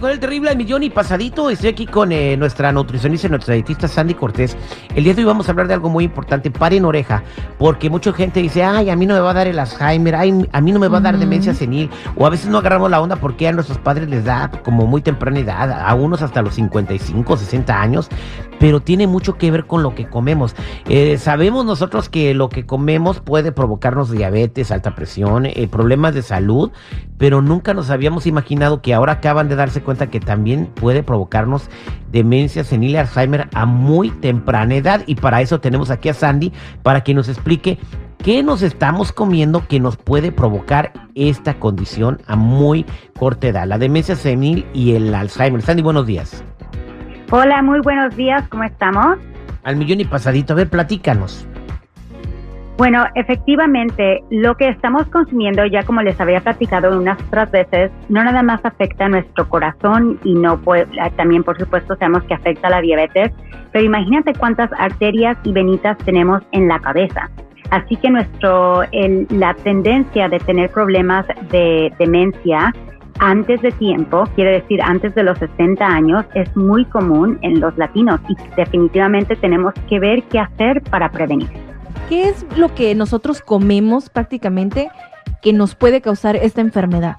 con el terrible al millón y pasadito. Estoy aquí con eh, nuestra nutricionista y nuestra dietista Sandy Cortés. El día de hoy vamos a hablar de algo muy importante. Paren oreja, porque mucha gente dice, ay, a mí no me va a dar el Alzheimer, ay, a mí no me va a dar demencia senil. O a veces no agarramos la onda porque a nuestros padres les da como muy temprana edad, a unos hasta los 55, 60 años. Pero tiene mucho que ver con lo que comemos. Eh, sabemos nosotros que lo que comemos puede provocarnos diabetes, alta presión, eh, problemas de salud, pero nunca nos habíamos imaginado que ahora acaban de darse cuenta que también puede provocarnos demencia senil y Alzheimer a muy temprana edad. Y para eso tenemos aquí a Sandy para que nos explique qué nos estamos comiendo que nos puede provocar esta condición a muy corta edad, la demencia senil y el Alzheimer. Sandy, buenos días. Hola, muy buenos días, ¿cómo estamos? Al millón y pasadito, a ver, platícanos. Bueno, efectivamente, lo que estamos consumiendo, ya como les había platicado unas otras veces, no nada más afecta a nuestro corazón y no pues, también por supuesto sabemos que afecta la diabetes, pero imagínate cuántas arterias y venitas tenemos en la cabeza. Así que nuestro, la tendencia de tener problemas de demencia antes de tiempo, quiere decir antes de los 60 años, es muy común en los latinos y definitivamente tenemos que ver qué hacer para prevenir. ¿Qué es lo que nosotros comemos prácticamente que nos puede causar esta enfermedad?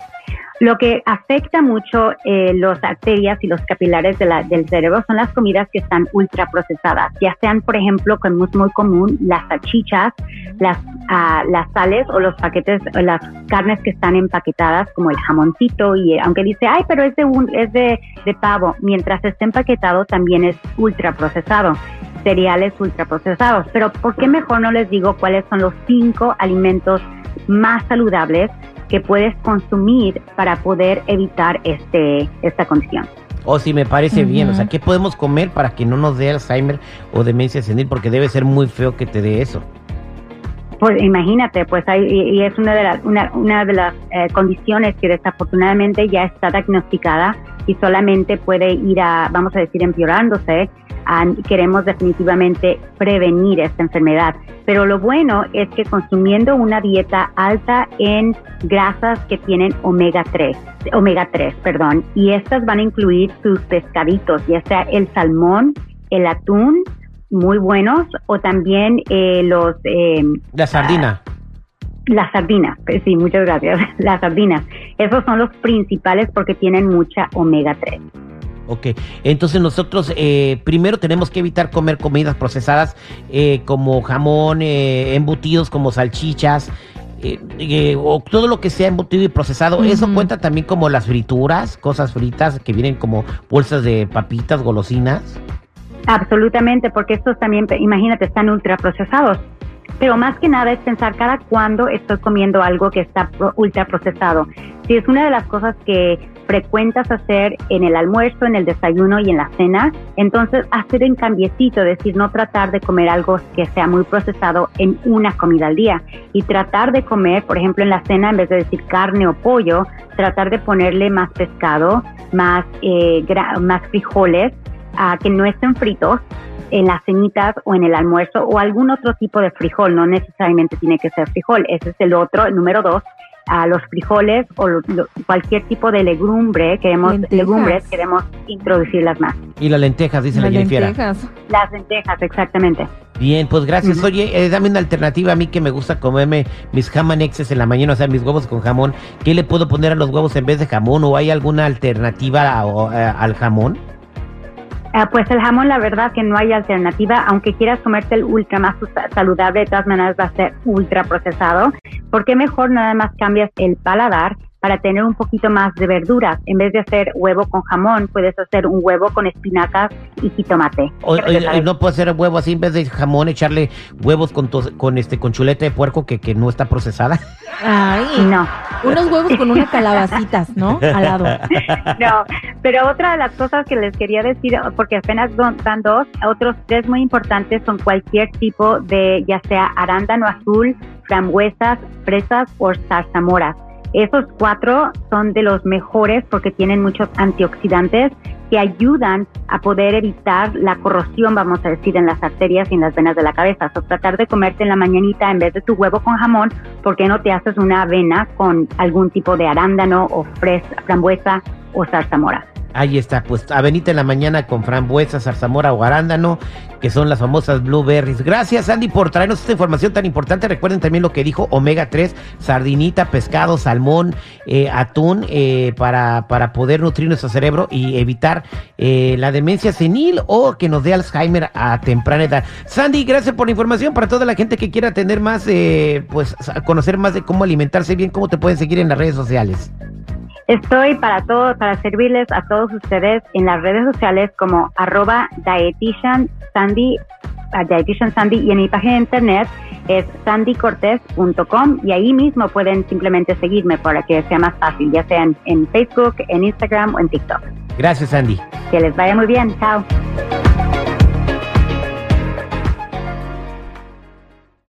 Lo que afecta mucho eh, las arterias y los capilares del cerebro son las comidas que están ultraprocesadas, ya sean, por ejemplo, como es muy común, las salchichas, las, ah, las sales o los paquetes, las carnes que están empaquetadas, como el jamoncito, y aunque dice, ay, pero es de, un, es de, de pavo, mientras esté empaquetado también es ultraprocesado cereales ultraprocesados. Pero ¿por qué mejor no les digo cuáles son los cinco alimentos más saludables que puedes consumir para poder evitar este, esta condición? O oh, si me parece bien, o sea, ¿qué podemos comer para que no nos dé Alzheimer o demencia senil? Porque debe ser muy feo que te dé eso. Pues imagínate, pues hay, y es una de las, una, una de las eh, condiciones que desafortunadamente ya está diagnosticada y solamente puede ir a, vamos a decir, empeorándose queremos definitivamente prevenir esta enfermedad. Pero lo bueno es que consumiendo una dieta alta en grasas que tienen omega 3, omega 3, perdón, y estas van a incluir tus pescaditos, ya sea el salmón, el atún, muy buenos, o también eh, los... Eh, la sardina. Las sardinas, pues sí, muchas gracias. Las sardinas. Esos son los principales porque tienen mucha omega 3. Ok, entonces nosotros eh, primero tenemos que evitar comer comidas procesadas eh, como jamón, eh, embutidos como salchichas, o todo lo que sea embutido y procesado. Eso cuenta también como las frituras, cosas fritas que vienen como bolsas de papitas, golosinas. Absolutamente, porque estos también, imagínate, están ultraprocesados. Pero más que nada es pensar cada cuándo estoy comiendo algo que está ultraprocesado. Si es una de las cosas que frecuentas hacer en el almuerzo, en el desayuno y en la cena, entonces hacer en cambiecito, decir, no tratar de comer algo que sea muy procesado en una comida al día y tratar de comer, por ejemplo, en la cena, en vez de decir carne o pollo, tratar de ponerle más pescado, más, eh, más frijoles, a que no estén fritos en las cenitas o en el almuerzo o algún otro tipo de frijol, no necesariamente tiene que ser frijol, ese es el otro, el número dos, a los frijoles o cualquier tipo de legumbre, queremos, legumbres, queremos introducirlas más. Y las lentejas, dice las la lentejas. Las lentejas, exactamente. Bien, pues gracias. Oye, eh, dame una alternativa a mí que me gusta comerme mis jamanexes en la mañana, o sea, mis huevos con jamón. ¿Qué le puedo poner a los huevos en vez de jamón? ¿O hay alguna alternativa al jamón? Ah, pues el jamón, la verdad que no hay alternativa, aunque quieras comerte el ultra más saludable, de todas maneras va a ser ultra procesado. ¿Por qué mejor nada más cambias el paladar para tener un poquito más de verduras. En vez de hacer huevo con jamón, puedes hacer un huevo con espinacas y jitomate. O, no puedo hacer huevo así en vez de jamón, echarle huevos con, con este con chuleta de puerco que, que no está procesada. Ay, no. Unos huevos con unas calabacitas, ¿no? Al lado. No, pero otra de las cosas que les quería decir, porque apenas dan dos, otros tres muy importantes son cualquier tipo de, ya sea arándano azul, frambuesas, fresas o zarzamoras. Esos cuatro son de los mejores porque tienen muchos antioxidantes que ayudan a poder evitar la corrosión, vamos a decir, en las arterias y en las venas de la cabeza. O tratar de comerte en la mañanita en vez de tu huevo con jamón, ¿por qué no te haces una avena con algún tipo de arándano o frambuesa o zarzamora. Ahí está, pues avenita en la mañana con frambuesa, zarzamora o arándano, que son las famosas blueberries. Gracias, Andy, por traernos esta información tan importante. Recuerden también lo que dijo omega 3, sardinita, pescado, salmón, eh, atún, eh, para, para poder nutrir nuestro cerebro y evitar eh, la demencia senil o que nos dé Alzheimer a temprana edad. Sandy, gracias por la información. Para toda la gente que quiera tener más, pues conocer más de cómo alimentarse bien, ¿cómo te pueden seguir en las redes sociales? Estoy para todos, para servirles a todos ustedes en las redes sociales como arroba dietitian Sandy, dietitian Sandy y en mi página de internet es sandycortez.com y ahí mismo pueden simplemente seguirme para que sea más fácil, ya sea en, en Facebook, en Instagram o en TikTok. Gracias, Sandy. Que les vaya muy bien. Chao.